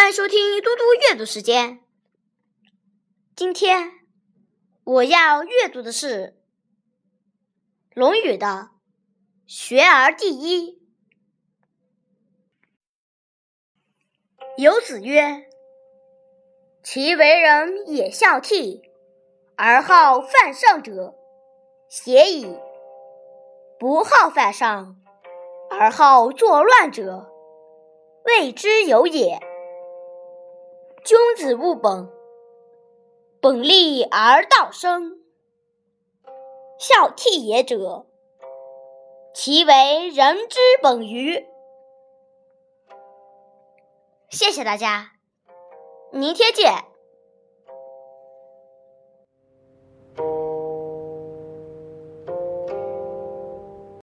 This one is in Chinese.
欢迎收听嘟嘟阅读时间。今天我要阅读的是《论语》的“学而第一”。有子曰：“其为人也孝悌，而好犯上者，邪矣；不好犯上，而好作乱者，谓之有也。”君子务本，本立而道生。孝悌也者，其为人之本与。谢谢大家，明天见。